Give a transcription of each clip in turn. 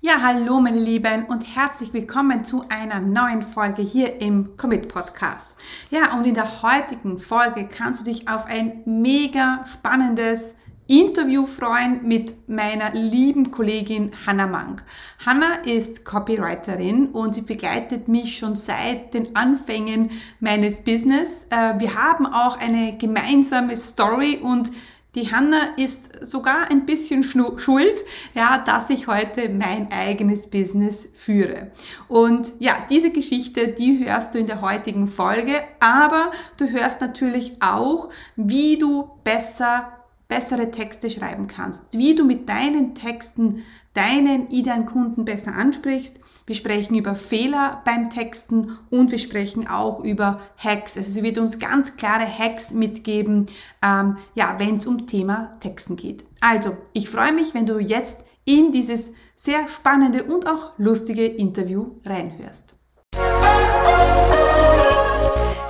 Ja, hallo meine Lieben und herzlich willkommen zu einer neuen Folge hier im Commit Podcast. Ja, und in der heutigen Folge kannst du dich auf ein mega spannendes Interview freuen mit meiner lieben Kollegin Hannah Mank. Hannah ist Copywriterin und sie begleitet mich schon seit den Anfängen meines Business. Äh, wir haben auch eine gemeinsame Story und die Hanna ist sogar ein bisschen schuld, ja, dass ich heute mein eigenes Business führe. Und ja, diese Geschichte, die hörst du in der heutigen Folge, aber du hörst natürlich auch, wie du besser bessere Texte schreiben kannst, wie du mit deinen Texten deinen idealen Kunden besser ansprichst. Wir sprechen über Fehler beim Texten und wir sprechen auch über Hacks. Also sie wird uns ganz klare Hacks mitgeben, ähm, ja, wenn es um Thema Texten geht. Also, ich freue mich, wenn du jetzt in dieses sehr spannende und auch lustige Interview reinhörst.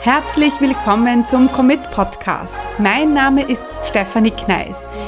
Herzlich willkommen zum Commit Podcast. Mein Name ist Stefanie Kneis.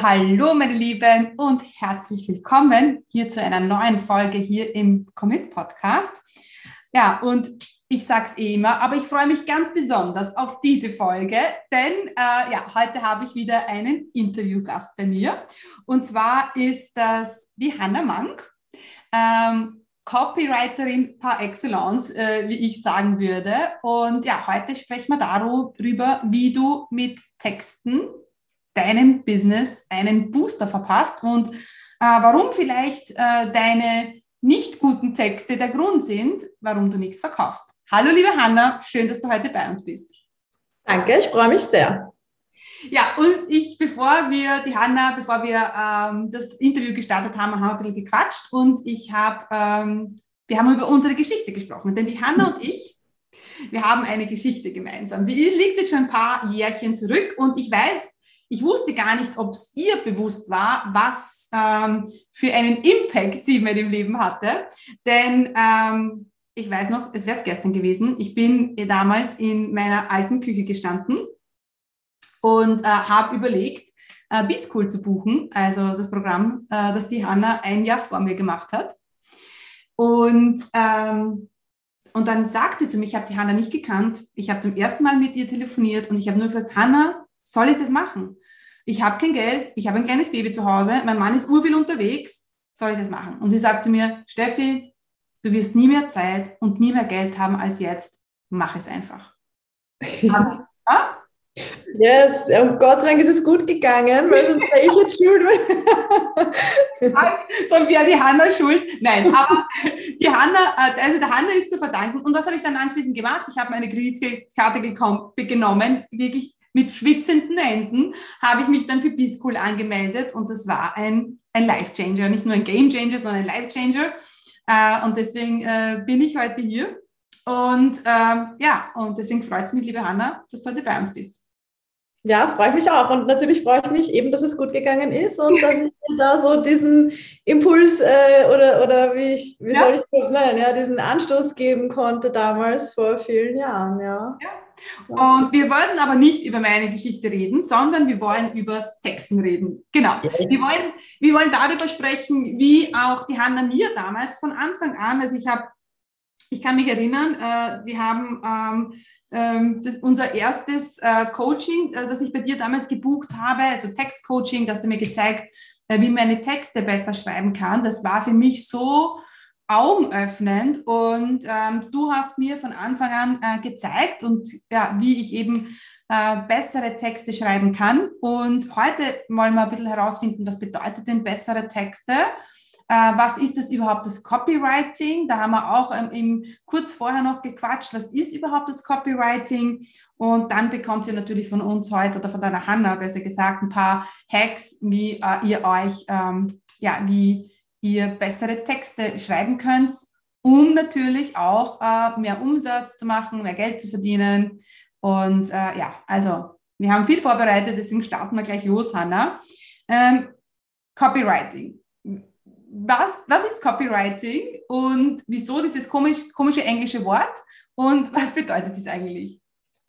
Hallo meine Lieben und herzlich willkommen hier zu einer neuen Folge hier im Commit Podcast. Ja, und ich sage es eh immer, aber ich freue mich ganz besonders auf diese Folge, denn äh, ja, heute habe ich wieder einen Interviewgast bei mir. Und zwar ist das die Hannah Mank, ähm, Copywriterin par excellence, äh, wie ich sagen würde. Und ja, heute sprechen wir darüber, wie du mit Texten deinem Business einen Booster verpasst und äh, warum vielleicht äh, deine nicht guten Texte der Grund sind, warum du nichts verkaufst. Hallo liebe Hanna, schön, dass du heute bei uns bist. Danke, ich freue mich sehr. Ja, und ich, bevor wir, die Hanna, bevor wir ähm, das Interview gestartet haben, haben wir ein bisschen gequatscht und ich habe, ähm, wir haben über unsere Geschichte gesprochen, denn die Hanna und ich, wir haben eine Geschichte gemeinsam. Die liegt jetzt schon ein paar Jährchen zurück und ich weiß, ich wusste gar nicht, ob es ihr bewusst war, was ähm, für einen Impact sie in meinem Leben hatte. Denn ähm, ich weiß noch, es wäre es gestern gewesen. Ich bin damals in meiner alten Küche gestanden und äh, habe überlegt, äh, B-School zu buchen, also das Programm, äh, das die Hanna ein Jahr vor mir gemacht hat. Und, ähm, und dann sagte sie zu mir, ich habe die Hanna nicht gekannt, ich habe zum ersten Mal mit ihr telefoniert und ich habe nur gesagt, Hanna, soll ich das machen? Ich habe kein Geld, ich habe ein kleines Baby zu Hause, mein Mann ist urviel unterwegs, soll ich das machen? Und sie sagt zu mir, Steffi, du wirst nie mehr Zeit und nie mehr Geld haben als jetzt, mach es einfach. ja? Yes, und Gott sei Dank ist es gut gegangen, weil sonst wäre ich jetzt schuld. Sonst wäre die Hanna schuld. Nein, aber die Hanna, äh, also der Hanna ist zu verdanken. Und was habe ich dann anschließend gemacht? Ich habe meine Kreditkarte genommen, wirklich mit schwitzenden Händen habe ich mich dann für B-School angemeldet und das war ein, ein Life-Changer, nicht nur ein Game-Changer, sondern ein Life-Changer. Äh, und deswegen äh, bin ich heute hier. Und ähm, ja, und deswegen freut es mich, liebe Hanna, dass du heute bei uns bist. Ja, freue ich mich auch. Und natürlich freue ich mich eben, dass es gut gegangen ist und dass ich da so diesen Impuls äh, oder, oder wie, ich, wie ja. soll ich das nennen, ja, diesen Anstoß geben konnte damals vor vielen Jahren. Ja. ja. Und wir wollten aber nicht über meine Geschichte reden, sondern wir wollen über das Texten reden. Genau. Yes. Wir, wollen, wir wollen darüber sprechen, wie auch die Hanna mir damals von Anfang an, also ich habe, ich kann mich erinnern, äh, wir haben ähm, das, unser erstes äh, Coaching, äh, das ich bei dir damals gebucht habe, also Textcoaching, dass du mir gezeigt, äh, wie meine Texte besser schreiben kann. Das war für mich so augenöffnend und ähm, du hast mir von Anfang an äh, gezeigt und ja, wie ich eben äh, bessere Texte schreiben kann. Und heute wollen wir ein bisschen herausfinden, was bedeutet denn bessere Texte? Äh, was ist das überhaupt das Copywriting? Da haben wir auch ähm, im, kurz vorher noch gequatscht, was ist überhaupt das Copywriting? Und dann bekommt ihr natürlich von uns heute oder von deiner Hanna besser gesagt ein paar Hacks, wie äh, ihr euch, ähm, ja, wie ihr bessere Texte schreiben könnt um natürlich auch äh, mehr Umsatz zu machen, mehr Geld zu verdienen. Und ja, also wir haben viel vorbereitet, deswegen starten wir gleich los, Hanna. Ähm, Copywriting. Was, was ist Copywriting und wieso dieses komisch, komische englische Wort und was bedeutet es eigentlich?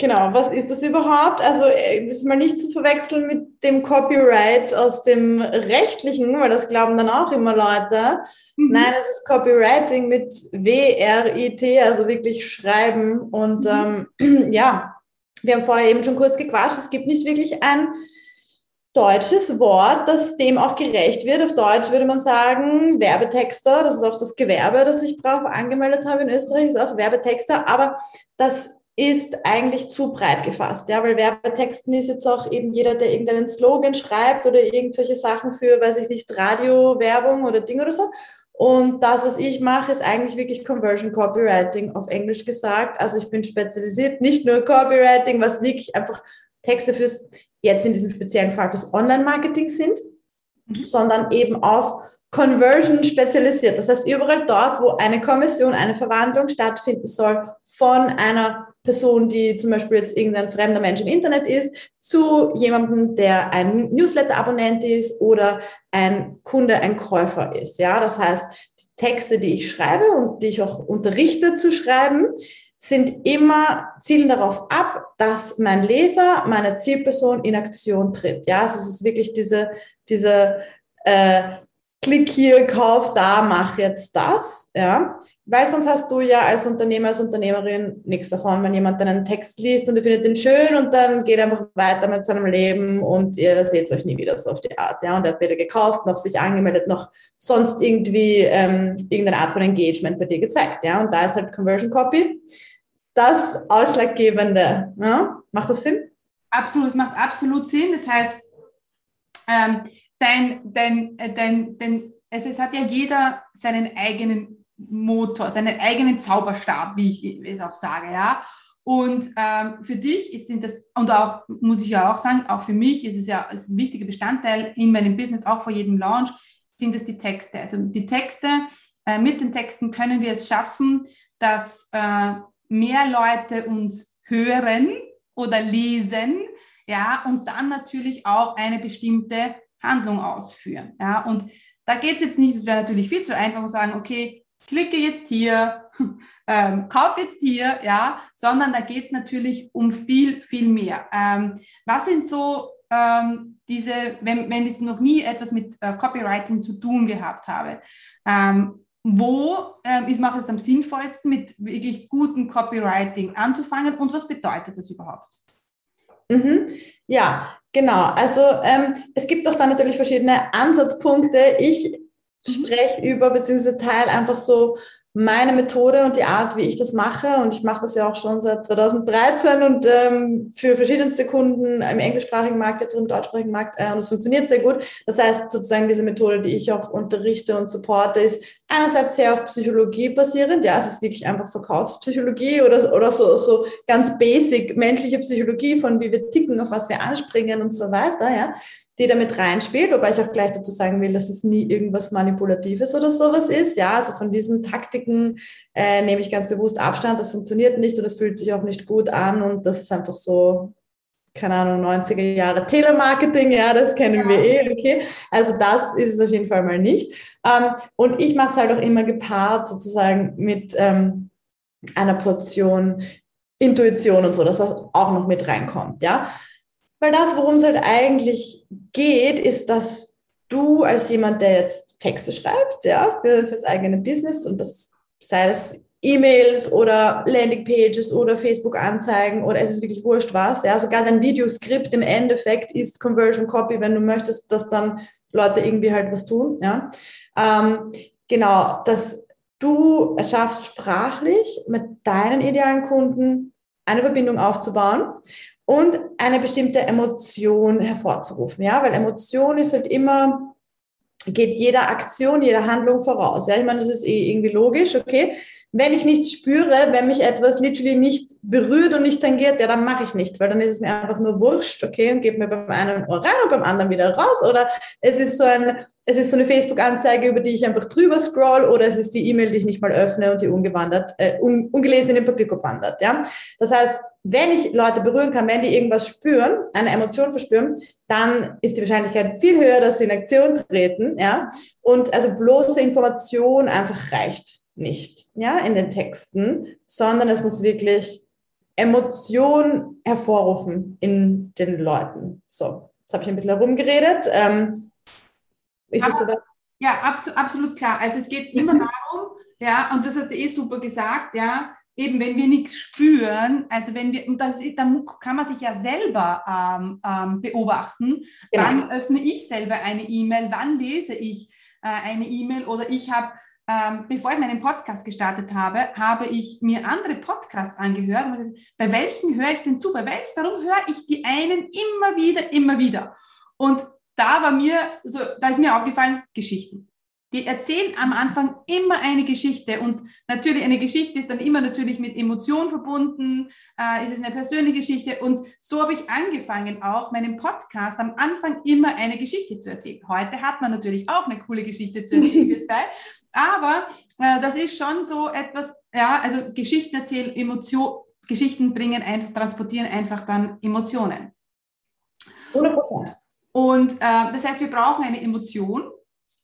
Genau, was ist das überhaupt? Also äh, das ist mal nicht zu verwechseln mit dem Copyright aus dem rechtlichen, weil das glauben dann auch immer Leute. Mhm. Nein, es ist Copywriting mit W-R-I-T, also wirklich schreiben. Und mhm. ähm, ja, wir haben vorher eben schon kurz gequatscht, es gibt nicht wirklich ein deutsches Wort, das dem auch gerecht wird. Auf Deutsch würde man sagen Werbetexter, das ist auch das Gewerbe, das ich brauche, angemeldet habe in Österreich, ist auch Werbetexter, aber das ist eigentlich zu breit gefasst, ja, weil Werbetexten ist jetzt auch eben jeder, der irgendeinen Slogan schreibt oder irgendwelche Sachen für, weiß ich nicht, Radio, Werbung oder Ding oder so. Und das, was ich mache, ist eigentlich wirklich Conversion Copywriting auf Englisch gesagt. Also ich bin spezialisiert, nicht nur Copywriting, was wirklich einfach Texte fürs, jetzt in diesem speziellen Fall fürs Online-Marketing sind, mhm. sondern eben auf Conversion spezialisiert. Das heißt, überall dort, wo eine Kommission, eine Verwandlung stattfinden soll von einer Person, die zum Beispiel jetzt irgendein fremder Mensch im Internet ist, zu jemandem, der ein Newsletter-Abonnent ist oder ein Kunde, ein Käufer ist. Ja, das heißt, die Texte, die ich schreibe und die ich auch unterrichte zu schreiben, sind immer, zielen darauf ab, dass mein Leser, meine Zielperson in Aktion tritt. Ja, also es ist wirklich diese, diese äh, Klick hier, kauf da, mach jetzt das. Ja, weil sonst hast du ja als Unternehmer, als Unternehmerin nichts davon, wenn jemand einen Text liest und ihr findet den schön und dann geht einfach weiter mit seinem Leben und ihr seht euch nie wieder so auf die Art. Ja? Und er hat weder gekauft, noch sich angemeldet, noch sonst irgendwie ähm, irgendeine Art von Engagement bei dir gezeigt. Ja? Und da ist halt Conversion Copy das Ausschlaggebende. Ja? Macht das Sinn? Absolut, es macht absolut Sinn. Das heißt, ähm, dein, dein, äh, dein, dein, es, es hat ja jeder seinen eigenen Motor, seinen eigenen Zauberstab, wie ich es auch sage, ja. Und ähm, für dich ist sind das, und auch, muss ich ja auch sagen, auch für mich ist es ja ist ein wichtiger Bestandteil in meinem Business, auch vor jedem Launch, sind es die Texte. Also die Texte, äh, mit den Texten können wir es schaffen, dass äh, mehr Leute uns hören oder lesen, ja, und dann natürlich auch eine bestimmte Handlung ausführen. Ja, und da geht es jetzt nicht, es wäre natürlich viel zu einfach zu sagen, okay, klicke jetzt hier, ähm, kauf jetzt hier, ja, sondern da geht es natürlich um viel, viel mehr. Ähm, was sind so ähm, diese, wenn, wenn ich noch nie etwas mit äh, Copywriting zu tun gehabt habe, ähm, wo ähm, ist, macht es am sinnvollsten, mit wirklich gutem Copywriting anzufangen und was bedeutet das überhaupt? Mhm. Ja, genau. Also ähm, es gibt auch da natürlich verschiedene Ansatzpunkte. Ich. Spreche über, beziehungsweise teile einfach so meine Methode und die Art, wie ich das mache. Und ich mache das ja auch schon seit 2013 und ähm, für verschiedenste Kunden im englischsprachigen Markt, jetzt auch im deutschsprachigen Markt. Äh, und es funktioniert sehr gut. Das heißt, sozusagen diese Methode, die ich auch unterrichte und supporte, ist einerseits sehr auf Psychologie basierend. Ja, es ist wirklich einfach Verkaufspsychologie oder, oder so, so ganz basic menschliche Psychologie von wie wir ticken, auf was wir anspringen und so weiter. Ja die damit reinspielt, wobei ich auch gleich dazu sagen will, dass es nie irgendwas Manipulatives oder sowas ist. Ja, also von diesen Taktiken äh, nehme ich ganz bewusst Abstand. Das funktioniert nicht und es fühlt sich auch nicht gut an und das ist einfach so, keine Ahnung, 90er Jahre Telemarketing, ja, das kennen wir eh, okay. Also das ist es auf jeden Fall mal nicht. Ähm, und ich mache es halt auch immer gepaart sozusagen mit ähm, einer Portion Intuition und so, dass das auch noch mit reinkommt, ja. Weil das, worum es halt eigentlich geht, ist, dass du als jemand, der jetzt Texte schreibt, ja, für, fürs eigene Business und das sei es E-Mails oder Landingpages oder Facebook-Anzeigen oder es ist wirklich wurscht was, ja, sogar dein Videoskript im Endeffekt ist Conversion Copy, wenn du möchtest, dass dann Leute irgendwie halt was tun, ja. Ähm, genau, dass du es schaffst, sprachlich mit deinen idealen Kunden eine Verbindung aufzubauen und eine bestimmte Emotion hervorzurufen. Ja, weil Emotion ist halt immer, geht jeder Aktion, jeder Handlung voraus. Ja, ich meine, das ist eh irgendwie logisch, okay. Wenn ich nichts spüre, wenn mich etwas literally nicht berührt und nicht tangiert, ja, dann mache ich nichts, weil dann ist es mir einfach nur wurscht, okay, und gebe mir beim einen Ohr rein und beim anderen wieder raus. Oder es ist so ein, es ist so eine Facebook-Anzeige, über die ich einfach drüber scroll, oder es ist die E-Mail, die ich nicht mal öffne und die ungewandert, äh, un, ungelesen in den Papierkorb wandert. Ja? Das heißt, wenn ich Leute berühren kann, wenn die irgendwas spüren, eine Emotion verspüren, dann ist die Wahrscheinlichkeit viel höher, dass sie in Aktion treten. Ja? Und also bloße Information einfach reicht nicht ja, in den Texten, sondern es muss wirklich Emotion hervorrufen in den Leuten. So, jetzt habe ich ein bisschen herumgeredet. Ähm, so ja, abso absolut klar. Also es geht immer darum, ja, und das hast du eh super gesagt, ja, eben wenn wir nichts spüren, also wenn wir, und das, dann kann man sich ja selber ähm, ähm, beobachten, genau. wann öffne ich selber eine E-Mail, wann lese ich äh, eine E-Mail oder ich habe ähm, bevor ich meinen Podcast gestartet habe, habe ich mir andere Podcasts angehört. Und bei welchen höre ich denn zu? Bei welchen, warum höre ich die einen immer wieder, immer wieder? Und da war mir so, da ist mir aufgefallen, Geschichten. Die erzählen am Anfang immer eine Geschichte und natürlich eine Geschichte ist dann immer natürlich mit Emotion verbunden, äh, ist es eine persönliche Geschichte und so habe ich angefangen auch meinen Podcast am Anfang immer eine Geschichte zu erzählen. Heute hat man natürlich auch eine coole Geschichte zu erzählen, wir zwei, aber äh, das ist schon so etwas, ja, also Geschichten erzählen, Emotion, Geschichten bringen einfach, transportieren einfach dann Emotionen. 100 Prozent. Und äh, das heißt, wir brauchen eine Emotion,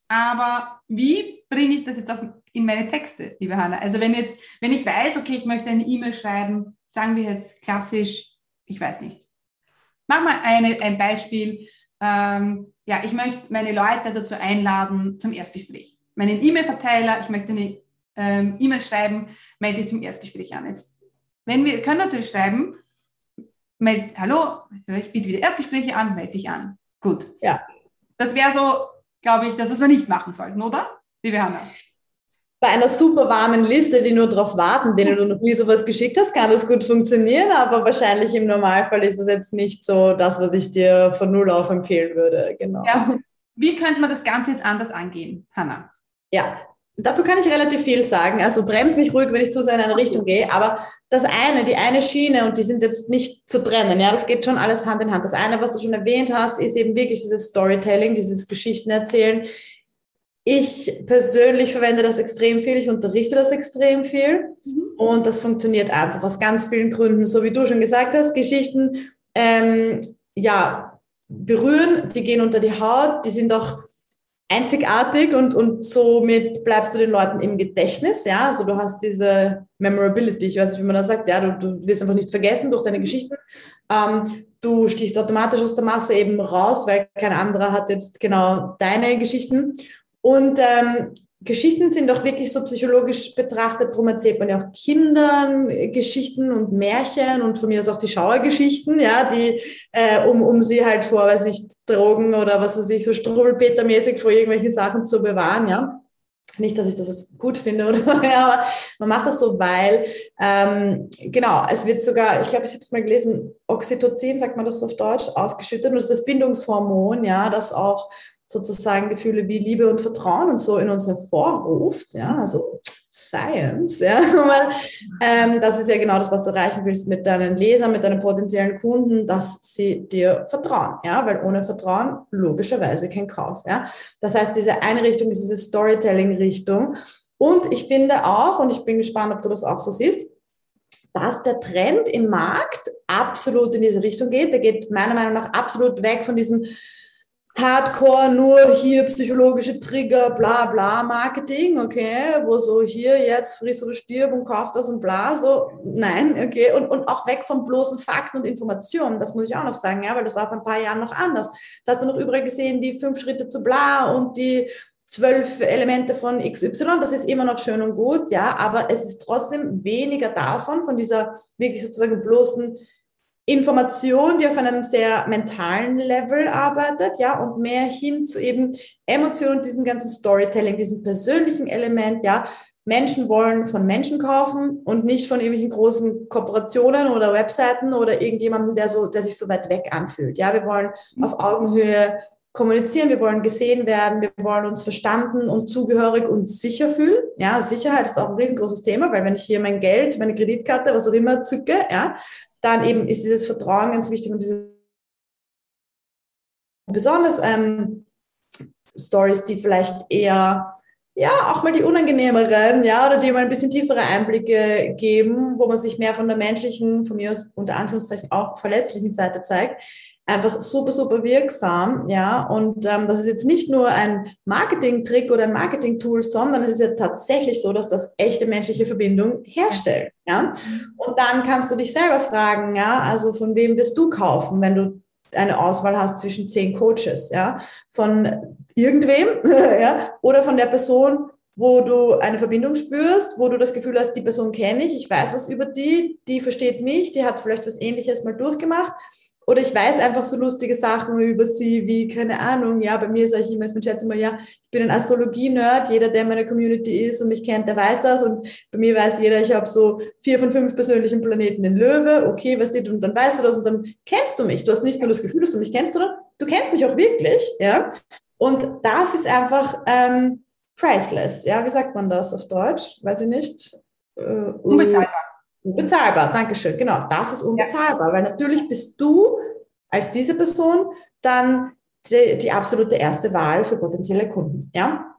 aber wie bringe ich das jetzt auf, in meine Texte, liebe Hanna? Also wenn jetzt, wenn ich weiß, okay, ich möchte eine E-Mail schreiben, sagen wir jetzt klassisch, ich weiß nicht. Mach mal eine, ein Beispiel. Ähm, ja, ich möchte meine Leute dazu einladen zum Erstgespräch. Meinen E-Mail-Verteiler, ich möchte eine ähm, E-Mail schreiben, melde dich zum Erstgespräch an. Jetzt, wenn wir können natürlich schreiben, meld, hallo, ich biete wieder Erstgespräche an, melde dich an. Gut. Ja. Das wäre so glaube ich, das, was wir nicht machen sollten, oder? Liebe Hanna. Bei einer super warmen Liste, die nur darauf warten, denen du noch nie sowas geschickt hast, kann das gut funktionieren, aber wahrscheinlich im Normalfall ist es jetzt nicht so das, was ich dir von Null auf empfehlen würde. Genau. Ja. Wie könnte man das Ganze jetzt anders angehen, Hanna? Ja, Dazu kann ich relativ viel sagen. Also bremse mich ruhig, wenn ich zu sehr in eine Richtung gehe. Aber das eine, die eine Schiene, und die sind jetzt nicht zu trennen, ja, das geht schon alles Hand in Hand. Das eine, was du schon erwähnt hast, ist eben wirklich dieses Storytelling, dieses Geschichten erzählen. Ich persönlich verwende das extrem viel, ich unterrichte das extrem viel. Mhm. Und das funktioniert einfach aus ganz vielen Gründen. So wie du schon gesagt hast, Geschichten, ähm, ja, berühren, die gehen unter die Haut, die sind auch einzigartig und, und somit bleibst du den Leuten im Gedächtnis, ja, also du hast diese Memorability, ich weiß nicht, wie man das sagt, ja, du, du wirst einfach nicht vergessen durch deine Geschichten, ähm, du stichst automatisch aus der Masse eben raus, weil kein anderer hat jetzt genau deine Geschichten und ähm, Geschichten sind auch wirklich so psychologisch betrachtet, darum erzählt man ja auch Kindern Geschichten und Märchen und von mir aus auch die Schauergeschichten, ja, die, äh, um, um sie halt vor, weiß ich, Drogen oder was weiß ich, so Struwelpetermäßig vor irgendwelchen Sachen zu bewahren, ja. Nicht, dass ich das gut finde, oder, ja, aber man macht das so, weil, ähm, genau, es wird sogar, ich glaube, ich habe es mal gelesen, Oxytocin, sagt man das auf Deutsch, ausgeschüttet und das ist das Bindungshormon, ja, das auch sozusagen Gefühle wie Liebe und Vertrauen und so in uns hervorruft, ja, also Science, ja, weil ähm, das ist ja genau das, was du erreichen willst mit deinen Lesern, mit deinen potenziellen Kunden, dass sie dir vertrauen, ja, weil ohne Vertrauen logischerweise kein Kauf, ja. Das heißt, diese eine Richtung ist diese Storytelling-Richtung und ich finde auch, und ich bin gespannt, ob du das auch so siehst, dass der Trend im Markt absolut in diese Richtung geht. Der geht meiner Meinung nach absolut weg von diesem Hardcore nur hier psychologische Trigger, bla bla Marketing, okay, wo so hier jetzt friss oder stirb und kauf das und bla, so, nein, okay, und, und auch weg von bloßen Fakten und Informationen, das muss ich auch noch sagen, ja, weil das war vor ein paar Jahren noch anders. Da hast du noch überall gesehen, die fünf Schritte zu bla und die zwölf Elemente von XY, das ist immer noch schön und gut, ja, aber es ist trotzdem weniger davon, von dieser wirklich sozusagen bloßen Information, die auf einem sehr mentalen Level arbeitet, ja, und mehr hin zu eben Emotionen, diesem ganzen Storytelling, diesem persönlichen Element, ja. Menschen wollen von Menschen kaufen und nicht von irgendwelchen großen Kooperationen oder Webseiten oder irgendjemandem, der so, der sich so weit weg anfühlt. Ja, wir wollen auf Augenhöhe kommunizieren, wir wollen gesehen werden, wir wollen uns verstanden und zugehörig und sicher fühlen. Ja, Sicherheit ist auch ein riesengroßes Thema, weil wenn ich hier mein Geld, meine Kreditkarte, was auch immer zücke, ja, dann eben ist dieses Vertrauen ganz wichtig und diese besonders ähm, Stories, die vielleicht eher ja, auch mal die unangenehmeren, ja, oder die mal ein bisschen tiefere Einblicke geben, wo man sich mehr von der menschlichen, von mir aus unter Anführungszeichen auch verletzlichen Seite zeigt, einfach super, super wirksam, ja, und ähm, das ist jetzt nicht nur ein Marketing-Trick oder ein Marketing-Tool, sondern es ist ja tatsächlich so, dass das echte menschliche Verbindung herstellt, ja, und dann kannst du dich selber fragen, ja, also von wem wirst du kaufen, wenn du eine Auswahl hast zwischen zehn Coaches, ja, von irgendwem, ja, oder von der Person, wo du eine Verbindung spürst, wo du das Gefühl hast, die Person kenne ich, ich weiß was über die, die versteht mich, die hat vielleicht was Ähnliches mal durchgemacht oder ich weiß einfach so lustige Sachen über sie, wie, keine Ahnung, ja, bei mir sage ich immer, ich schätze immer, ja, ich bin ein Astrologie-Nerd, jeder, der in meiner Community ist und mich kennt, der weiß das und bei mir weiß jeder, ich habe so vier von fünf persönlichen Planeten in Löwe, okay, was du, und dann weißt du das und dann kennst du mich. Du hast nicht nur das Gefühl, dass du mich kennst, oder? Du kennst mich auch wirklich, ja. Und das ist einfach ähm, priceless, ja, wie sagt man das auf Deutsch? Weiß ich nicht. Äh, Unbezahlbar. Unbezahlbar, Dankeschön. Genau, das ist unbezahlbar, ja. weil natürlich bist du als diese Person dann die, die, absolute erste Wahl für potenzielle Kunden. Ja?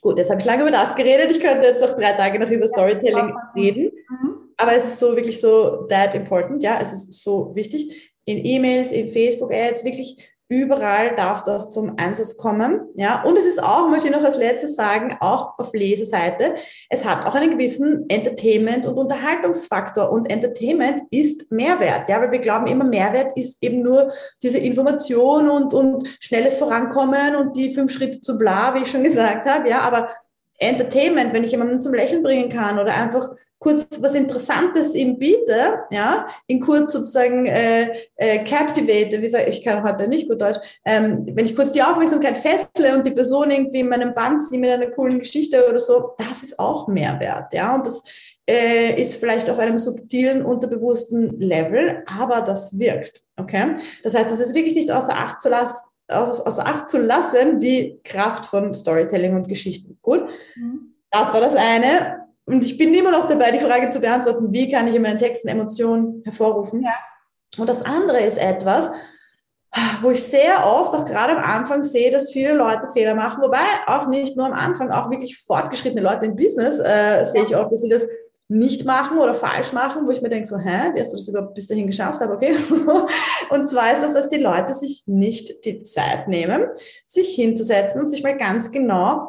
Gut, jetzt habe ich lange über das geredet. Ich könnte jetzt noch drei Tage noch über Storytelling reden. Mhm. Aber es ist so wirklich so that important. Ja, es ist so wichtig. In E-Mails, in Facebook-Ads, wirklich Überall darf das zum Einsatz kommen. Ja, und es ist auch, möchte ich noch als letztes sagen, auch auf Leseseite. Es hat auch einen gewissen Entertainment- und Unterhaltungsfaktor. Und Entertainment ist Mehrwert. Ja, weil wir glauben immer, Mehrwert ist eben nur diese Information und, und schnelles Vorankommen und die fünf Schritte zu bla, wie ich schon gesagt habe. Ja, aber Entertainment, wenn ich jemanden zum Lächeln bringen kann oder einfach kurz was Interessantes ihm biete, ja, ihn kurz sozusagen äh, äh, captivate, wie sag, ich kann heute nicht gut Deutsch, ähm, wenn ich kurz die Aufmerksamkeit festle und die Person irgendwie in meinem Band ziehe mit einer coolen Geschichte oder so, das ist auch Mehrwert, ja, und das äh, ist vielleicht auf einem subtilen, unterbewussten Level, aber das wirkt, okay? Das heißt, das ist wirklich nicht außer Acht zu lassen, außer Acht zu lassen, die Kraft von Storytelling und Geschichten. Gut, mhm. das war das eine. Und ich bin immer noch dabei, die Frage zu beantworten, wie kann ich in meinen Texten Emotionen hervorrufen. Ja. Und das andere ist etwas, wo ich sehr oft, auch gerade am Anfang sehe, dass viele Leute Fehler machen, wobei auch nicht nur am Anfang, auch wirklich fortgeschrittene Leute im Business äh, sehe ich oft, dass sie das nicht machen oder falsch machen, wo ich mir denke, so, hä, wie hast du das überhaupt bis dahin geschafft? Aber okay. Und zwar ist es, dass die Leute sich nicht die Zeit nehmen, sich hinzusetzen und sich mal ganz genau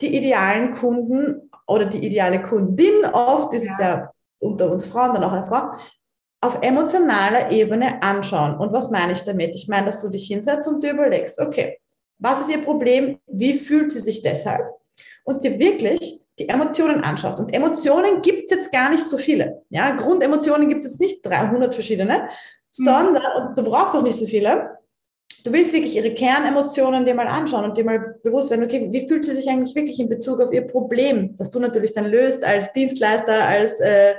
die idealen Kunden oder die ideale Kundin, oft ist es ja unter uns Frauen dann auch eine Frau, auf emotionaler Ebene anschauen. Und was meine ich damit? Ich meine, dass du dich hinsetzt und dir überlegst, okay, was ist ihr Problem? Wie fühlt sie sich deshalb? Und dir wirklich die Emotionen anschaust. Und Emotionen gibt es jetzt gar nicht so viele. Ja, Grundemotionen gibt es nicht 300 verschiedene, mhm. sondern, und du brauchst auch nicht so viele, du willst wirklich ihre Kernemotionen dir mal anschauen und dir mal bewusst werden, okay, wie fühlt sie sich eigentlich wirklich in Bezug auf ihr Problem, das du natürlich dann löst als Dienstleister, als, äh,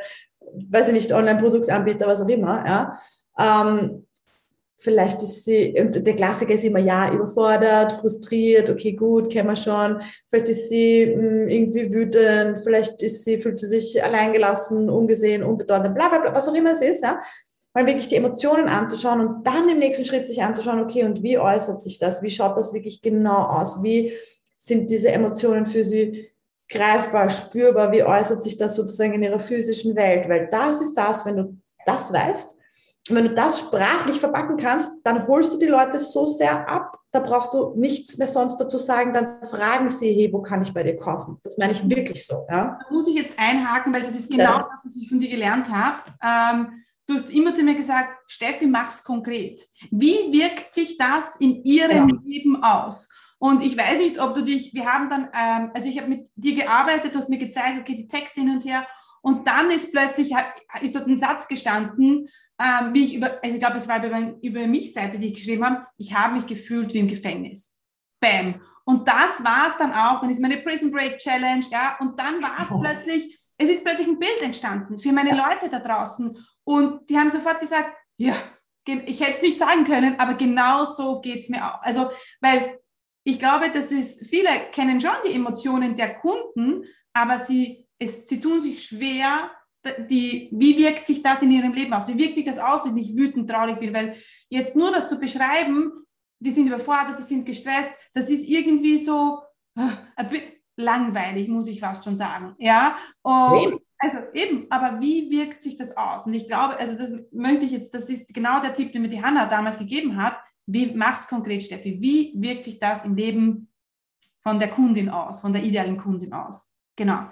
weiß ich nicht, Online-Produktanbieter, was auch immer, ja. Ähm, vielleicht ist sie, der Klassiker ist immer, ja, überfordert, frustriert, okay, gut, kennen wir schon. Vielleicht ist sie mh, hm, irgendwie wütend, vielleicht ist sie, fühlt sie sich alleingelassen, ungesehen, unbedeutend, bla, bla, bla, was auch immer es ist, ja mal wirklich die Emotionen anzuschauen und dann im nächsten Schritt sich anzuschauen, okay, und wie äußert sich das? Wie schaut das wirklich genau aus? Wie sind diese Emotionen für sie greifbar, spürbar? Wie äußert sich das sozusagen in ihrer physischen Welt? Weil das ist das, wenn du das weißt, und wenn du das sprachlich verpacken kannst, dann holst du die Leute so sehr ab, da brauchst du nichts mehr sonst dazu sagen, dann fragen sie, hey, wo kann ich bei dir kaufen? Das meine ich wirklich so. Ja? Da muss ich jetzt einhaken, weil das ist genau ja. das, was ich von dir gelernt habe. Ähm, Du hast immer zu mir gesagt, Steffi, mach's konkret. Wie wirkt sich das in ihrem ja. Leben aus? Und ich weiß nicht, ob du dich, wir haben dann, ähm, also ich habe mit dir gearbeitet, du hast mir gezeigt, okay, die Texte hin und her. Und dann ist plötzlich, ist dort ein Satz gestanden, ähm, wie ich über, also ich glaube, es war über, über mich Seite, die ich geschrieben habe, ich habe mich gefühlt wie im Gefängnis. Bam. Und das war es dann auch, dann ist meine Prison Break Challenge, ja, und dann war es oh. plötzlich, es ist plötzlich ein Bild entstanden für meine. Leute da draußen. Und die haben sofort gesagt, ja, ich hätte es nicht sagen können, aber genau so geht es mir auch. Also, weil ich glaube, das ist, viele kennen schon die Emotionen der Kunden, aber sie, es, sie tun sich schwer, die, wie wirkt sich das in ihrem Leben aus? Wie wirkt sich das aus, wenn ich wütend, traurig bin? Weil jetzt nur das zu beschreiben, die sind überfordert, die sind gestresst, das ist irgendwie so äh, langweilig, muss ich fast schon sagen. Ja, und, also eben, aber wie wirkt sich das aus? Und ich glaube, also das möchte ich jetzt, das ist genau der Tipp, den mir die Hanna damals gegeben hat. Wie mach's konkret, Steffi? Wie wirkt sich das im Leben von der Kundin aus, von der idealen Kundin aus? Genau.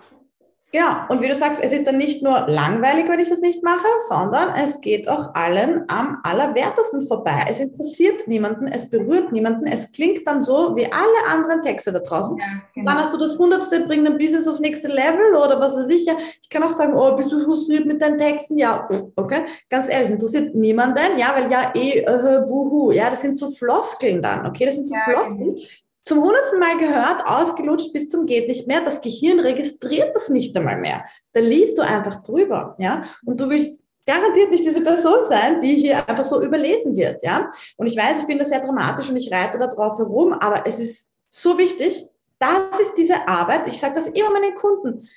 Genau. Und wie du sagst, es ist dann nicht nur langweilig, wenn ich das nicht mache, sondern es geht auch allen am allerwertesten vorbei. Es interessiert niemanden, es berührt niemanden, es klingt dann so wie alle anderen Texte da draußen. Ja, genau. Dann hast du das Hundertste, bring dein Business auf nächste Level oder was weiß ich. Ja. Ich kann auch sagen, oh, bist du frustriert mit deinen Texten? Ja, okay. Ganz ehrlich, interessiert niemanden, ja, weil ja eh, äh, buhu, ja, das sind so Floskeln dann, okay, das sind so ja, Floskeln. Zum hundertsten Mal gehört, ausgelutscht bis zum geht nicht mehr. Das Gehirn registriert das nicht einmal mehr. Da liest du einfach drüber, ja. Und du willst garantiert nicht diese Person sein, die hier einfach so überlesen wird, ja. Und ich weiß, ich bin da sehr dramatisch und ich reite da drauf herum, aber es ist so wichtig. Das ist diese Arbeit. Ich sage das immer meinen Kunden.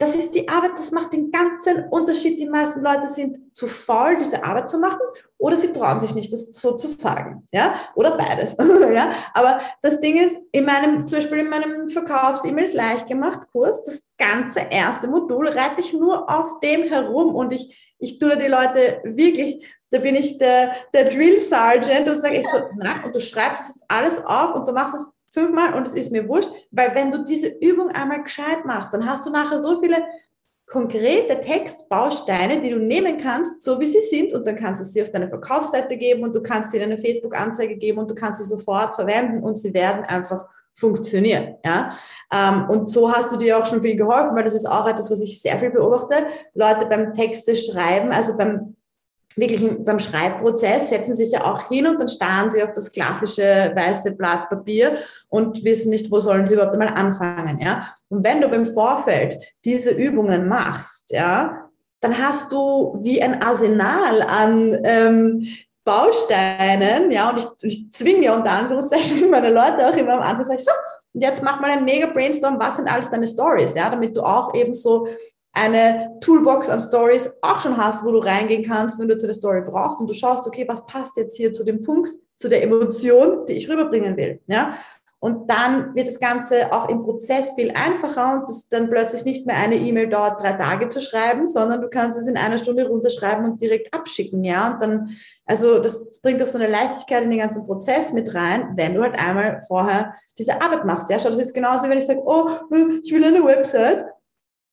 Das ist die Arbeit, das macht den ganzen Unterschied. Die meisten Leute sind zu faul, diese Arbeit zu machen, oder sie trauen sich nicht, das so zu sagen, ja, oder beides, ja. Aber das Ding ist, in meinem, zum Beispiel in meinem Verkaufs-E-Mails leicht gemacht Kurs, das ganze erste Modul reite ich nur auf dem herum und ich, ich tue die Leute wirklich, da bin ich der, der Drill Sergeant und sage echt so, na, und du schreibst das alles auf und du machst es fünfmal und es ist mir wurscht, weil wenn du diese Übung einmal gescheit machst, dann hast du nachher so viele konkrete Textbausteine, die du nehmen kannst, so wie sie sind, und dann kannst du sie auf deine Verkaufsseite geben und du kannst sie in eine Facebook-Anzeige geben und du kannst sie sofort verwenden und sie werden einfach funktionieren. Ja? Ähm, und so hast du dir auch schon viel geholfen, weil das ist auch etwas, was ich sehr viel beobachte. Leute beim Texte schreiben, also beim wirklich beim Schreibprozess setzen sich ja auch hin und dann starren sie auf das klassische weiße Blatt Papier und wissen nicht, wo sollen sie überhaupt einmal anfangen, ja. Und wenn du beim Vorfeld diese Übungen machst, ja, dann hast du wie ein Arsenal an ähm, Bausteinen, ja, und ich, ich zwinge unter Anführungszeichen meine Leute auch immer am Anfang, sage ich so, und jetzt mach mal ein mega Brainstorm, was sind alles deine Stories, ja, damit du auch eben so eine Toolbox an Stories auch schon hast, wo du reingehen kannst, wenn du zu der Story brauchst und du schaust, okay, was passt jetzt hier zu dem Punkt, zu der Emotion, die ich rüberbringen will, ja? Und dann wird das Ganze auch im Prozess viel einfacher und es dann plötzlich nicht mehr eine E-Mail dauert, drei Tage zu schreiben, sondern du kannst es in einer Stunde runterschreiben und direkt abschicken, ja. Und dann, also das bringt auch so eine Leichtigkeit in den ganzen Prozess mit rein, wenn du halt einmal vorher diese Arbeit machst, ja. Schau, das ist genauso, wenn ich sage, oh, ich will eine Website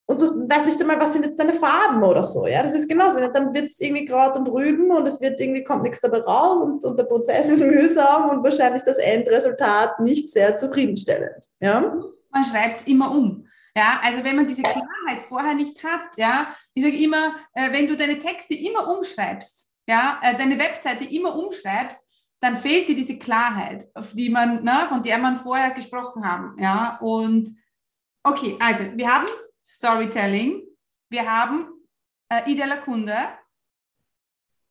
und du weißt nicht einmal, was sind jetzt deine Farben oder so. Ja, das ist genauso. Dann wird es irgendwie Kraut und Rüben und es wird irgendwie kommt nichts dabei raus und, und der Prozess ist mühsam und wahrscheinlich das Endresultat nicht sehr zufriedenstellend. Ja? Man schreibt es immer um. Ja, also wenn man diese Klarheit vorher nicht hat, ja, ich sage immer, äh, wenn du deine Texte immer umschreibst, ja, äh, deine Webseite immer umschreibst, dann fehlt dir diese Klarheit, die man, ne, von der man vorher gesprochen haben, ja. Und okay, also wir haben Storytelling. Wir haben äh, idealer Kunde.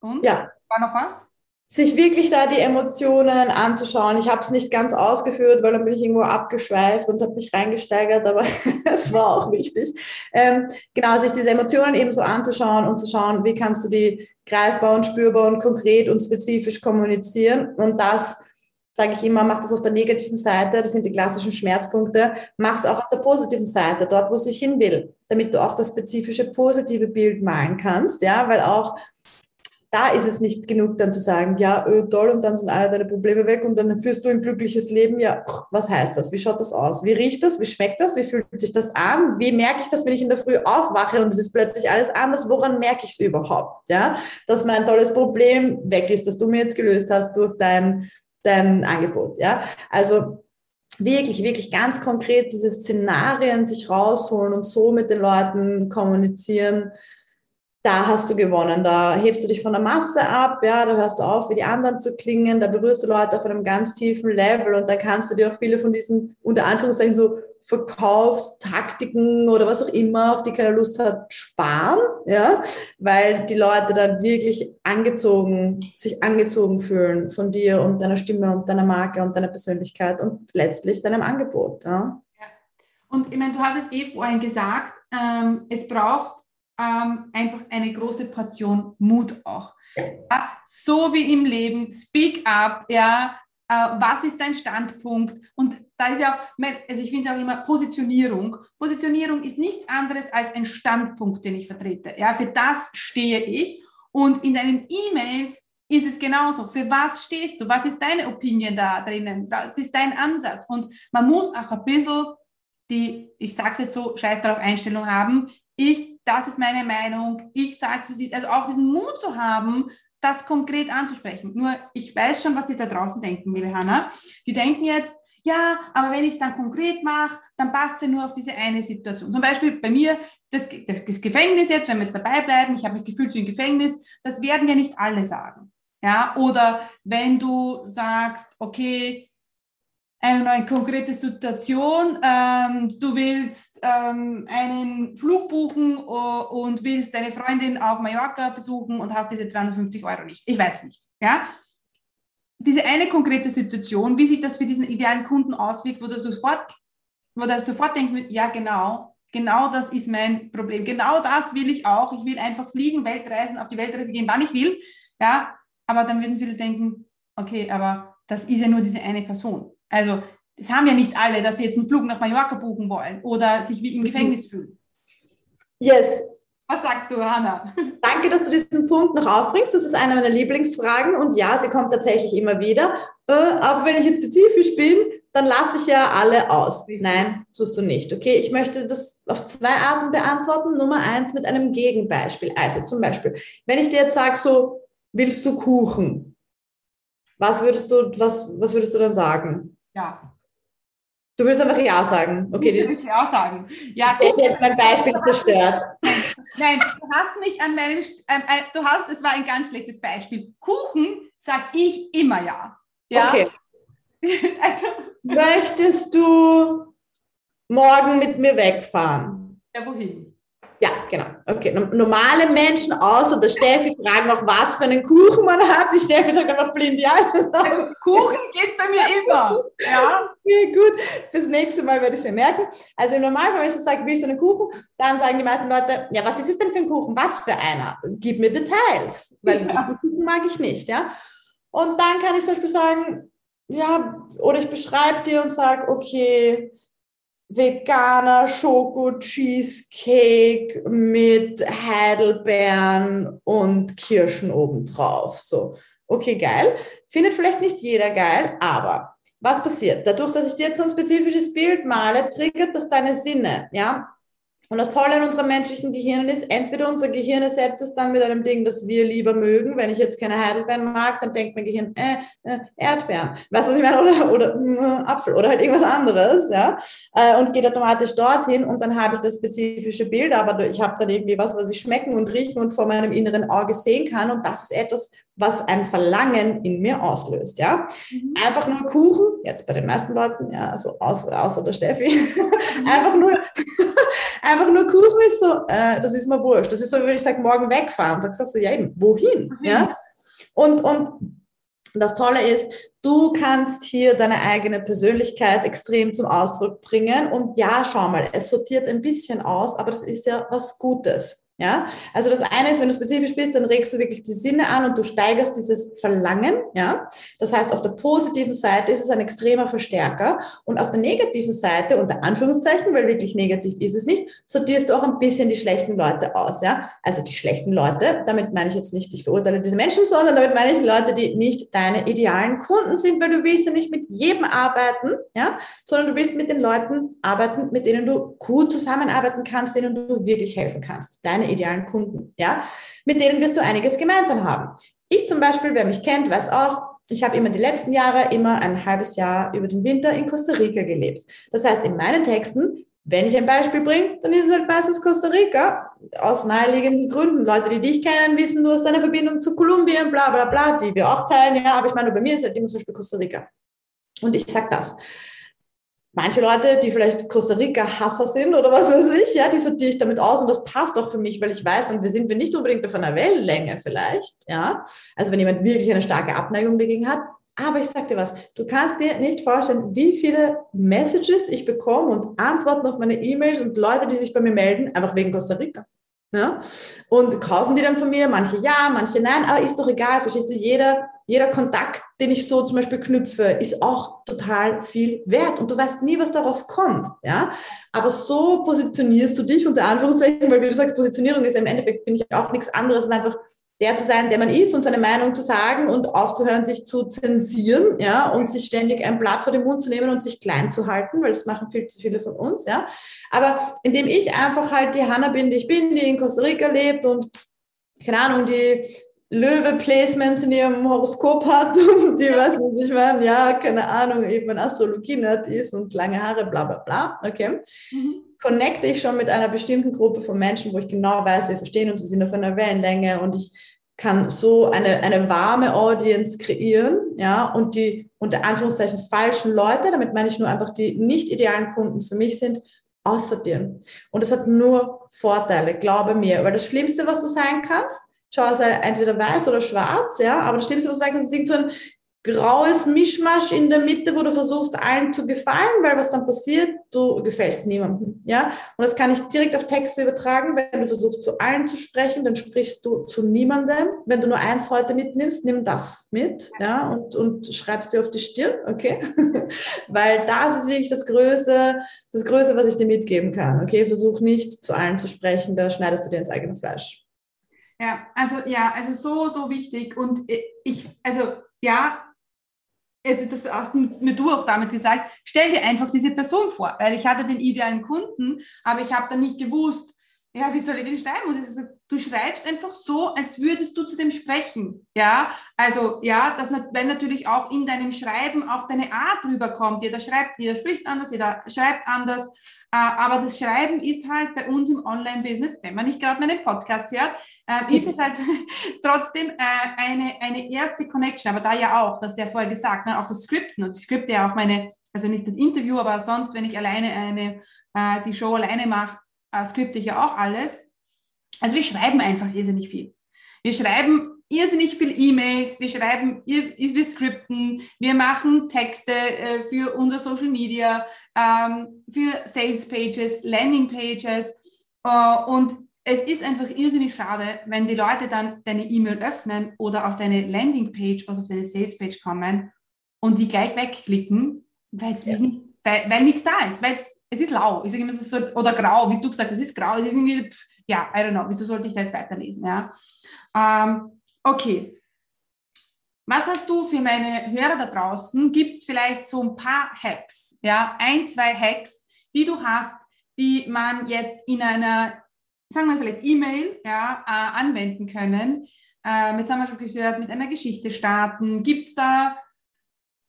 Und? Ja. War noch was? Sich wirklich da die Emotionen anzuschauen. Ich habe es nicht ganz ausgeführt, weil dann bin ich irgendwo abgeschweift und habe mich reingesteigert, aber es war auch wichtig. Ähm, genau, sich diese Emotionen eben so anzuschauen und zu schauen, wie kannst du die greifbar und spürbar und konkret und spezifisch kommunizieren und das sage ich immer, mach das auf der negativen Seite, das sind die klassischen Schmerzpunkte, mach es auch auf der positiven Seite, dort, wo es sich hin will, damit du auch das spezifische positive Bild malen kannst, ja, weil auch da ist es nicht genug, dann zu sagen, ja, öh, toll, und dann sind alle deine Probleme weg und dann führst du ein glückliches Leben. Ja, was heißt das? Wie schaut das aus? Wie riecht das? Wie schmeckt das? Wie fühlt sich das an? Wie merke ich das, wenn ich in der Früh aufwache und es ist plötzlich alles anders? Woran merke ich es überhaupt? Ja, dass mein tolles Problem weg ist, das du mir jetzt gelöst hast durch dein dein Angebot. Ja, also wirklich, wirklich ganz konkret diese Szenarien sich rausholen und so mit den Leuten kommunizieren. Da hast du gewonnen. Da hebst du dich von der Masse ab, ja, da hörst du auf, wie die anderen zu klingen, da berührst du Leute auf einem ganz tiefen Level und da kannst du dir auch viele von diesen, unter Anführungszeichen, so Verkaufstaktiken oder was auch immer, auf die keiner Lust hat, sparen, ja, weil die Leute dann wirklich angezogen, sich angezogen fühlen von dir und deiner Stimme und deiner Marke und deiner Persönlichkeit und letztlich deinem Angebot. Ja. ja. Und ich meine, du hast es eh vorhin gesagt, ähm, es braucht ähm, einfach eine große Portion Mut auch. Ja, so wie im Leben, speak up, ja, äh, was ist dein Standpunkt? Und da ist ja auch, also ich finde auch immer Positionierung. Positionierung ist nichts anderes als ein Standpunkt, den ich vertrete. Ja, für das stehe ich. Und in deinen E-Mails ist es genauso. Für was stehst du? Was ist deine Opinion da drinnen? Was ist dein Ansatz? Und man muss auch ein bisschen die, ich sage es jetzt so, scheiß darauf Einstellung haben. Ich, das ist meine Meinung. Ich sage es, wie sie ist. Also auch diesen Mut zu haben, das konkret anzusprechen. Nur ich weiß schon, was die da draußen denken, liebe Hanna. Die denken jetzt, ja, aber wenn ich es dann konkret mache, dann passt es ja nur auf diese eine Situation. Zum Beispiel bei mir, das, das, das Gefängnis jetzt, wenn wir jetzt dabei bleiben, ich habe mich gefühlt wie ein Gefängnis, das werden ja nicht alle sagen. Ja, oder wenn du sagst, okay, eine neue konkrete Situation. Ähm, du willst ähm, einen Flug buchen und willst deine Freundin auf Mallorca besuchen und hast diese 250 Euro nicht. Ich weiß nicht. Ja? Diese eine konkrete Situation, wie sich das für diesen idealen Kunden auswirkt, wo du sofort, wo du sofort denkst, ja genau, genau das ist mein Problem. Genau das will ich auch. Ich will einfach fliegen, Weltreisen, auf die Weltreise gehen, wann ich will. Ja, aber dann würden viele denken, okay, aber das ist ja nur diese eine Person. Also das haben ja nicht alle, dass sie jetzt einen Flug nach Mallorca buchen wollen oder sich wie im mhm. Gefängnis fühlen. Yes. Was sagst du, Hanna? Danke, dass du diesen Punkt noch aufbringst. Das ist eine meiner Lieblingsfragen und ja, sie kommt tatsächlich immer wieder. Äh, aber wenn ich jetzt spezifisch bin, dann lasse ich ja alle aus. Nein, tust du nicht. Okay, ich möchte das auf zwei Arten beantworten. Nummer eins mit einem Gegenbeispiel. Also zum Beispiel, wenn ich dir jetzt sage, so, willst du Kuchen? Was würdest du, was, was würdest du dann sagen? Ja. Du willst einfach Ja sagen. Okay. Ich will Ja sagen. Ja, ich hätte jetzt mein Beispiel zerstört. Nein, du hast mich an meinem, ähm, äh, du hast, es war ein ganz schlechtes Beispiel. Kuchen sage ich immer Ja. ja? Okay. also. Möchtest du morgen mit mir wegfahren? Ja, wohin? Ja, genau. Okay. Normale Menschen außer der Steffi fragen noch, was für einen Kuchen man hat. Die Steffi sagt einfach blind ja. Also Kuchen geht bei mir immer. Ja. Okay, gut. Fürs nächste Mal werde ich es mir merken. Also im Normalfall, wenn ich sage, willst du einen Kuchen, dann sagen die meisten Leute, ja, was ist es denn für ein Kuchen? Was für einer? Gib mir Details. Weil ja. Kuchen mag ich nicht, ja. Und dann kann ich zum Beispiel sagen, ja, oder ich beschreibe dir und sage, okay, veganer Schoko-Cheesecake mit Heidelbeeren und Kirschen obendrauf. So, okay, geil. Findet vielleicht nicht jeder geil, aber was passiert? Dadurch, dass ich dir jetzt so ein spezifisches Bild male, triggert das deine Sinne, ja? Und das Tolle an unserem menschlichen Gehirn ist, entweder unser Gehirn ersetzt es dann mit einem Ding, das wir lieber mögen. Wenn ich jetzt keine Heidelbeeren mag, dann denkt mein Gehirn, äh, äh Erdbeeren. Weißt du, was ich meine? Oder, oder äh, Apfel oder halt irgendwas anderes, ja. Äh, und geht automatisch dorthin und dann habe ich das spezifische Bild, aber ich habe dann irgendwie was, was ich schmecken und riechen und vor meinem inneren Auge sehen kann. Und das ist etwas, was ein Verlangen in mir auslöst, ja. Mhm. Einfach nur Kuchen, jetzt bei den meisten Leuten, ja, also außer, außer der Steffi, mhm. einfach nur, einfach nur Kuchen ist so, äh, das ist mir wurscht. Das ist so, wenn ich sage, morgen wegfahren, sagst du so, ja eben, wohin? Mhm. Ja? Und, und das Tolle ist, du kannst hier deine eigene Persönlichkeit extrem zum Ausdruck bringen. Und ja, schau mal, es sortiert ein bisschen aus, aber das ist ja was Gutes. Ja, also das eine ist, wenn du spezifisch bist, dann regst du wirklich die Sinne an und du steigerst dieses Verlangen. Ja, das heißt, auf der positiven Seite ist es ein extremer Verstärker und auf der negativen Seite, unter Anführungszeichen, weil wirklich negativ ist es nicht, sortierst du auch ein bisschen die schlechten Leute aus. Ja, also die schlechten Leute, damit meine ich jetzt nicht, ich verurteile diese Menschen, sondern damit meine ich Leute, die nicht deine idealen Kunden sind, weil du willst ja nicht mit jedem arbeiten, ja, sondern du willst mit den Leuten arbeiten, mit denen du gut zusammenarbeiten kannst, denen du wirklich helfen kannst. Deine deine idealen Kunden, ja, mit denen wirst du einiges gemeinsam haben. Ich zum Beispiel, wer mich kennt, weiß auch, ich habe immer die letzten Jahre immer ein halbes Jahr über den Winter in Costa Rica gelebt. Das heißt, in meinen Texten, wenn ich ein Beispiel bringe, dann ist es halt meistens Costa Rica, aus naheliegenden Gründen. Leute, die dich kennen, wissen, du hast eine Verbindung zu Kolumbien, bla bla bla, die wir auch teilen, ja, aber ich meine, bei mir ist halt immer zum Beispiel Costa Rica. Und ich sage das. Manche Leute, die vielleicht Costa Rica-Hasser sind oder was weiß ich, ja, die sortiere ich damit aus und das passt auch für mich, weil ich weiß, dann sind wir nicht unbedingt auf einer Wellenlänge vielleicht, ja. Also wenn jemand wirklich eine starke Abneigung dagegen hat. Aber ich sag dir was, du kannst dir nicht vorstellen, wie viele Messages ich bekomme und Antworten auf meine E-Mails und Leute, die sich bei mir melden, einfach wegen Costa Rica. Ja? Und kaufen die dann von mir, manche ja, manche nein, aber ist doch egal, verstehst du, jeder, jeder Kontakt, den ich so zum Beispiel knüpfe, ist auch total viel wert und du weißt nie, was daraus kommt, ja. Aber so positionierst du dich unter Anführungszeichen, weil wie du sagst, Positionierung ist im Endeffekt, bin ich auch nichts anderes, als einfach der zu sein, der man ist und seine Meinung zu sagen und aufzuhören, sich zu zensieren, ja, und sich ständig ein Blatt vor den Mund zu nehmen und sich klein zu halten, weil das machen viel zu viele von uns, ja. Aber indem ich einfach halt die Hanna bin, die ich bin, die in Costa Rica lebt und keine Ahnung, die Löwe-Placements in ihrem Horoskop hat und die weiß nicht, ich meine, ja, keine Ahnung, eben ein Astrologie-Nerd ist und lange Haare, bla bla bla, okay. Mhm connecte ich schon mit einer bestimmten Gruppe von Menschen, wo ich genau weiß, wir verstehen uns, wir sind auf einer Wellenlänge und ich kann so eine, eine warme Audience kreieren, ja, und die unter Anführungszeichen falschen Leute, damit meine ich nur einfach die nicht idealen Kunden für mich sind, aussortieren. Und es hat nur Vorteile, glaube mir, weil das Schlimmste, was du sein kannst, schau, sei entweder weiß oder schwarz, ja, aber das Schlimmste, was du sagen kannst, ist so ein graues Mischmasch in der Mitte, wo du versuchst, allen zu gefallen, weil was dann passiert, du gefällst niemandem, ja. Und das kann ich direkt auf Texte übertragen. Wenn du versuchst, zu allen zu sprechen, dann sprichst du zu niemandem. Wenn du nur eins heute mitnimmst, nimm das mit, ja, und, und schreibst dir auf die Stirn, okay? weil das ist wirklich das Größte, das Größte, was ich dir mitgeben kann, okay? Versuch nicht zu allen zu sprechen, da schneidest du dir ins eigene Fleisch. Ja, also ja, also so, so wichtig. Und ich, also ja, also das hast mir du auch damals gesagt, stell dir einfach diese Person vor, weil ich hatte den idealen Kunden, aber ich habe dann nicht gewusst, ja, wie soll ich den schreiben? Und ist, du schreibst einfach so, als würdest du zu dem sprechen. Ja, also ja, dass wenn natürlich auch in deinem Schreiben auch deine Art rüberkommt. Jeder schreibt, jeder spricht anders, jeder schreibt anders. Äh, aber das Schreiben ist halt bei uns im Online-Business, wenn man nicht gerade meinen Podcast hört, äh, ist es halt trotzdem äh, eine, eine erste Connection. Aber da ja auch, das ja vorher gesagt, ne, auch das Skripten und ich skripte ja auch meine, also nicht das Interview, aber sonst, wenn ich alleine eine, die Show alleine mache, skripte ich ja auch alles. Also wir schreiben einfach irrsinnig viel. Wir schreiben irrsinnig viel E-Mails, wir schreiben, wir skripten, wir machen Texte äh, für unser Social Media, ähm, für Sales Pages, Landing Pages äh, und es ist einfach irrsinnig schade, wenn die Leute dann deine E-Mail öffnen oder auf deine Landing Page oder auf deine Sales Page kommen und die gleich wegklicken, weil, ja. nicht, weil, weil nichts da ist, weil es, es ist lau. Ich sage immer, es ist so, oder grau, wie du gesagt hast, es ist grau, es ist irgendwie, ja, I don't know, wieso sollte ich da jetzt weiterlesen, ja. Ähm, Okay. Was hast du für meine Hörer da draußen? Gibt es vielleicht so ein paar Hacks, ja, ein, zwei Hacks, die du hast, die man jetzt in einer, sagen wir vielleicht E-Mail, ja, äh, anwenden können? Äh, jetzt haben wir schon gehört, mit einer Geschichte starten. Gibt es da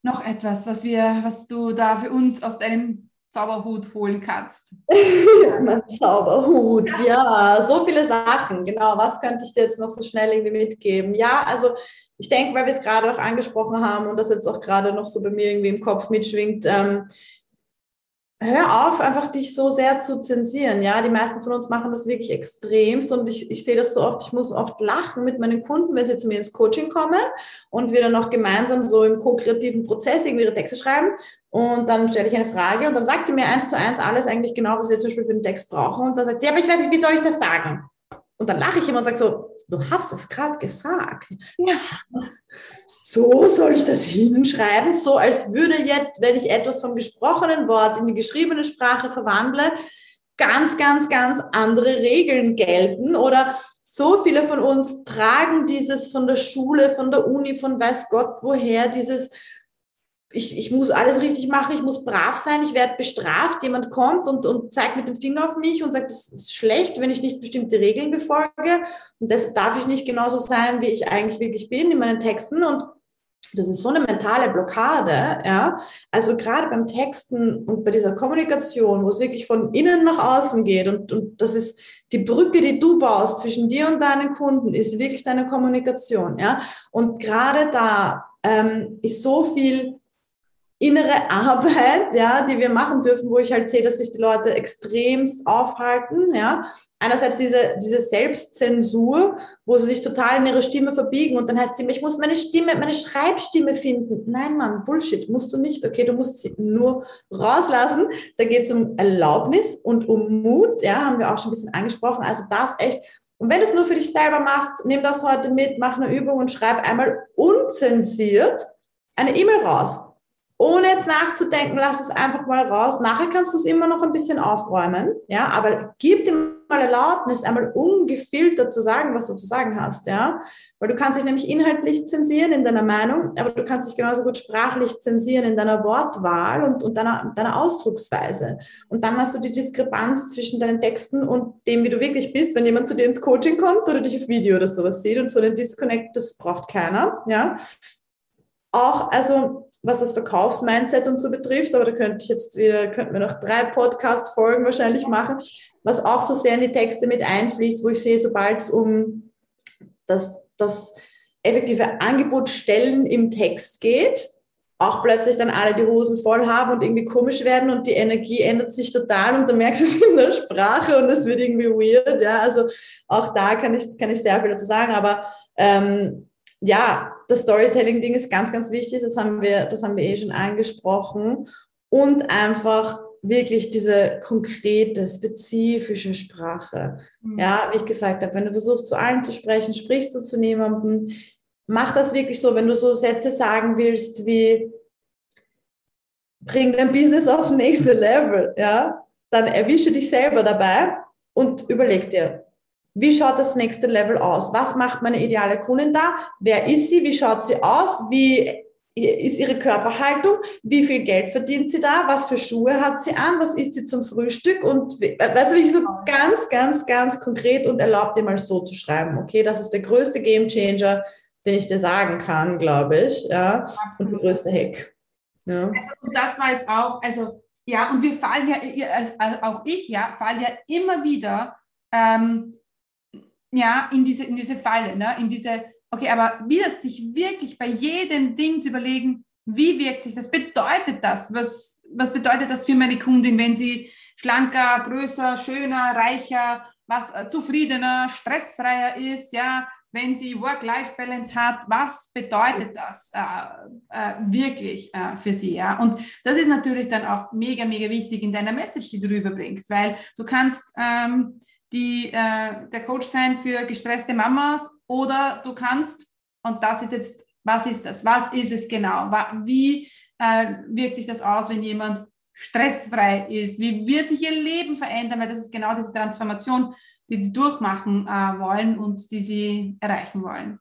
noch etwas, was wir, was du da für uns aus deinem Zauberhut holen kannst. mein Zauberhut, ja, so viele Sachen. Genau, was könnte ich dir jetzt noch so schnell irgendwie mitgeben? Ja, also ich denke, weil wir es gerade auch angesprochen haben und das jetzt auch gerade noch so bei mir irgendwie im Kopf mitschwingt, ähm, hör auf, einfach dich so sehr zu zensieren. Ja, die meisten von uns machen das wirklich extremst und ich, ich sehe das so oft, ich muss oft lachen mit meinen Kunden, wenn sie zu mir ins Coaching kommen und wir dann noch gemeinsam so im ko-kreativen Prozess irgendwie ihre Texte schreiben und dann stelle ich eine Frage und dann sagt die mir eins zu eins alles eigentlich genau, was wir zum Beispiel für den Text brauchen und dann sagt sie, ja, aber ich weiß nicht, wie soll ich das sagen? Und dann lache ich immer und sage so, du hast es gerade gesagt. Ja. So soll ich das hinschreiben, so als würde jetzt, wenn ich etwas vom gesprochenen Wort in die geschriebene Sprache verwandle, ganz, ganz, ganz andere Regeln gelten oder so viele von uns tragen dieses von der Schule, von der Uni, von weiß Gott woher, dieses ich, ich muss alles richtig machen, ich muss brav sein, ich werde bestraft. Jemand kommt und, und zeigt mit dem Finger auf mich und sagt, das ist schlecht, wenn ich nicht bestimmte Regeln befolge. Und deshalb darf ich nicht genauso sein, wie ich eigentlich wirklich bin in meinen Texten. Und das ist so eine mentale Blockade, ja. Also gerade beim Texten und bei dieser Kommunikation, wo es wirklich von innen nach außen geht und, und das ist die Brücke, die du baust zwischen dir und deinen Kunden, ist wirklich deine Kommunikation, ja. Und gerade da ähm, ist so viel innere Arbeit, ja, die wir machen dürfen, wo ich halt sehe, dass sich die Leute extremst aufhalten, ja. Einerseits diese, diese Selbstzensur, wo sie sich total in ihre Stimme verbiegen und dann heißt sie, ich muss meine Stimme, meine Schreibstimme finden. Nein, Mann, Bullshit, musst du nicht. Okay, du musst sie nur rauslassen. Da geht es um Erlaubnis und um Mut, ja, haben wir auch schon ein bisschen angesprochen. Also das echt. Und wenn du es nur für dich selber machst, nimm das heute mit, mach eine Übung und schreib einmal unzensiert eine E-Mail raus ohne jetzt nachzudenken, lass es einfach mal raus. Nachher kannst du es immer noch ein bisschen aufräumen, ja, aber gib dir mal Erlaubnis, einmal ungefiltert zu sagen, was du zu sagen hast, ja, weil du kannst dich nämlich inhaltlich zensieren in deiner Meinung, aber du kannst dich genauso gut sprachlich zensieren in deiner Wortwahl und, und deiner, deiner Ausdrucksweise. Und dann hast du die Diskrepanz zwischen deinen Texten und dem, wie du wirklich bist, wenn jemand zu dir ins Coaching kommt oder dich auf Video oder sowas sieht und so einen Disconnect, das braucht keiner, ja. Auch, also was das Verkaufsmindset und so betrifft, aber da könnte ich jetzt wieder, könnten wir noch drei Podcast-Folgen wahrscheinlich machen, was auch so sehr in die Texte mit einfließt, wo ich sehe, sobald es um das, das effektive Angebot stellen im Text geht, auch plötzlich dann alle die Hosen voll haben und irgendwie komisch werden und die Energie ändert sich total und dann merkst du es in der Sprache und es wird irgendwie weird, ja, also auch da kann ich, kann ich sehr viel dazu sagen, aber ähm, ja, das Storytelling-Ding ist ganz, ganz wichtig. Das haben wir, das haben wir eh schon angesprochen. Und einfach wirklich diese konkrete, spezifische Sprache. Mhm. Ja, wie ich gesagt habe, wenn du versuchst, zu allen zu sprechen, sprichst du zu niemandem. Mach das wirklich so, wenn du so Sätze sagen willst wie, bring dein Business auf nächste Level, ja, dann erwische dich selber dabei und überleg dir, wie schaut das nächste Level aus? Was macht meine ideale Kundin da? Wer ist sie? Wie schaut sie aus? Wie ist ihre Körperhaltung? Wie viel Geld verdient sie da? Was für Schuhe hat sie an? Was isst sie zum Frühstück? Und weißt du, wie so ganz, ganz, ganz konkret und erlaubt dir mal so zu schreiben. Okay, das ist der größte Game Changer, den ich dir sagen kann, glaube ich. Ja, und der größte Hack. Ja. Also, und das war jetzt auch, also, ja, und wir fallen ja, also auch ich, ja, fallen ja immer wieder, ähm, ja, in diese, in diese Falle, ne? in diese, okay, aber wieder sich wirklich bei jedem Ding zu überlegen, wie wirkt sich das? Bedeutet das? Was, was bedeutet das für meine Kundin, wenn sie schlanker, größer, schöner, reicher, was äh, zufriedener, stressfreier ist, ja, wenn sie Work-Life-Balance hat, was bedeutet das äh, äh, wirklich äh, für sie? Ja? Und das ist natürlich dann auch mega, mega wichtig in deiner Message, die du rüberbringst, weil du kannst ähm, die, äh, der Coach sein für gestresste Mamas oder du kannst, und das ist jetzt, was ist das? Was ist es genau? Wie äh, wirkt sich das aus, wenn jemand stressfrei ist? Wie wird sich ihr Leben verändern? Weil das ist genau diese Transformation, die sie durchmachen äh, wollen und die sie erreichen wollen.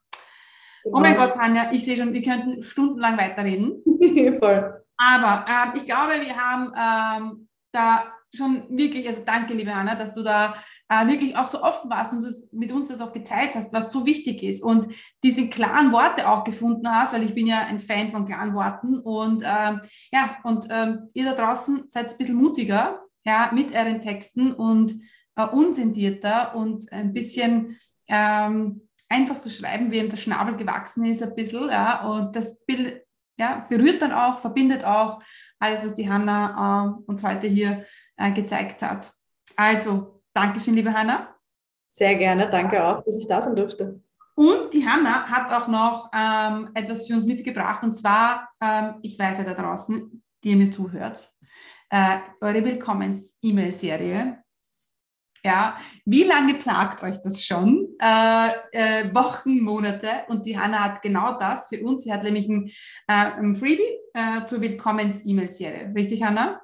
Genau. Oh mein Gott, Tanja, ich sehe schon, wir könnten stundenlang weiterreden. Voll. Aber äh, ich glaube, wir haben ähm, da schon wirklich, also danke, liebe Anna, dass du da äh, wirklich auch so offen warst und mit uns das auch gezeigt hast, was so wichtig ist und diese klaren Worte auch gefunden hast, weil ich bin ja ein Fan von klaren Worten und ähm, ja, und ähm, ihr da draußen seid ein bisschen mutiger, ja, mit euren Texten und äh, unsensierter und ein bisschen ähm, einfach zu schreiben, wie ihm der Schnabel gewachsen ist, ein bisschen, ja, und das Bild, ja, berührt dann auch, verbindet auch alles, was die Hanna äh, uns heute hier äh, gezeigt hat. Also, Dankeschön, liebe Hanna. Sehr gerne, danke auch, dass ich da sein durfte. Und die Hanna hat auch noch ähm, etwas für uns mitgebracht, und zwar, ähm, ich weiß ja da draußen, die ihr mir zuhört, äh, eure Willkommens-E-Mail-Serie. Ja, wie lange plagt euch das schon? Äh, äh, Wochen, Monate. Und die Hanna hat genau das für uns. Sie hat nämlich ein, äh, ein Freebie äh, zur Willkommens-E-Mail-Serie. Richtig, Hanna?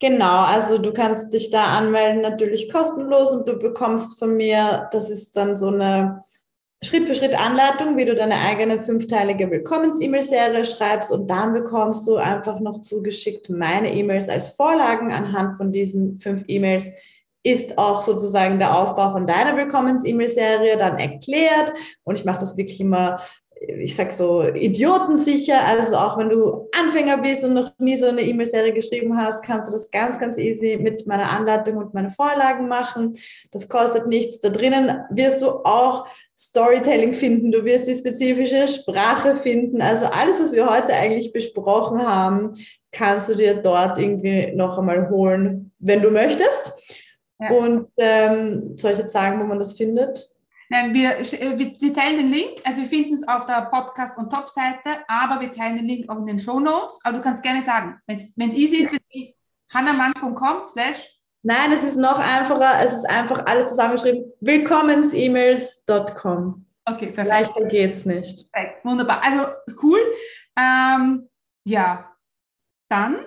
Genau, also du kannst dich da anmelden, natürlich kostenlos und du bekommst von mir, das ist dann so eine Schritt für Schritt Anleitung, wie du deine eigene fünfteilige Willkommens-E-Mail-Serie schreibst und dann bekommst du einfach noch zugeschickt meine E-Mails als Vorlagen anhand von diesen fünf E-Mails. Ist auch sozusagen der Aufbau von deiner Willkommens-E-Mail-Serie dann erklärt und ich mache das wirklich immer ich sag so, idiotensicher. Also auch wenn du Anfänger bist und noch nie so eine E-Mail-Serie geschrieben hast, kannst du das ganz, ganz easy mit meiner Anleitung und meinen Vorlagen machen. Das kostet nichts. Da drinnen wirst du auch Storytelling finden. Du wirst die spezifische Sprache finden. Also alles, was wir heute eigentlich besprochen haben, kannst du dir dort irgendwie noch einmal holen, wenn du möchtest. Ja. Und ähm, soll ich jetzt sagen, wo man das findet? Nein, wir, äh, wir, wir teilen den Link, also wir finden es auf der Podcast- und Top-Seite, aber wir teilen den Link auch in den Show Notes. Aber du kannst gerne sagen, wenn es easy ist, wie hannamann.com slash Nein, es ist noch einfacher, es ist einfach alles zusammengeschrieben, willkommensemails.com. Okay, perfekt. Leichter geht's nicht. Perfekt, wunderbar. Also cool. Ähm, ja, dann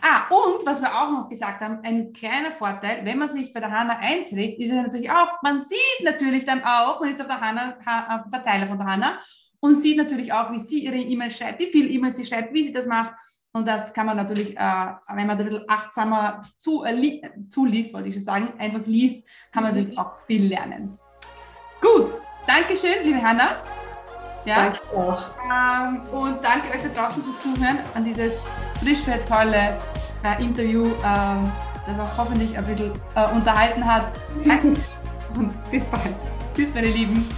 Ah, und was wir auch noch gesagt haben, ein kleiner Vorteil, wenn man sich bei der HANA einträgt, ist es natürlich auch, man sieht natürlich dann auch, man ist auf der HANA, auf dem Verteiler von der HANA und sieht natürlich auch, wie sie ihre E-Mail schreibt, wie viel E-Mail sie schreibt, wie sie das macht. Und das kann man natürlich, äh, wenn man da ein bisschen achtsamer zu, äh, zuliest, wollte ich schon sagen, einfach liest, kann man natürlich auch viel lernen. Gut, Dankeschön, liebe Hanna. Ja? Danke auch. Ähm, und danke euch da draußen fürs Zuhören an dieses frische, tolle äh, Interview, äh, das auch hoffentlich ein bisschen äh, unterhalten hat. Danke und bis bald. Tschüss, meine Lieben.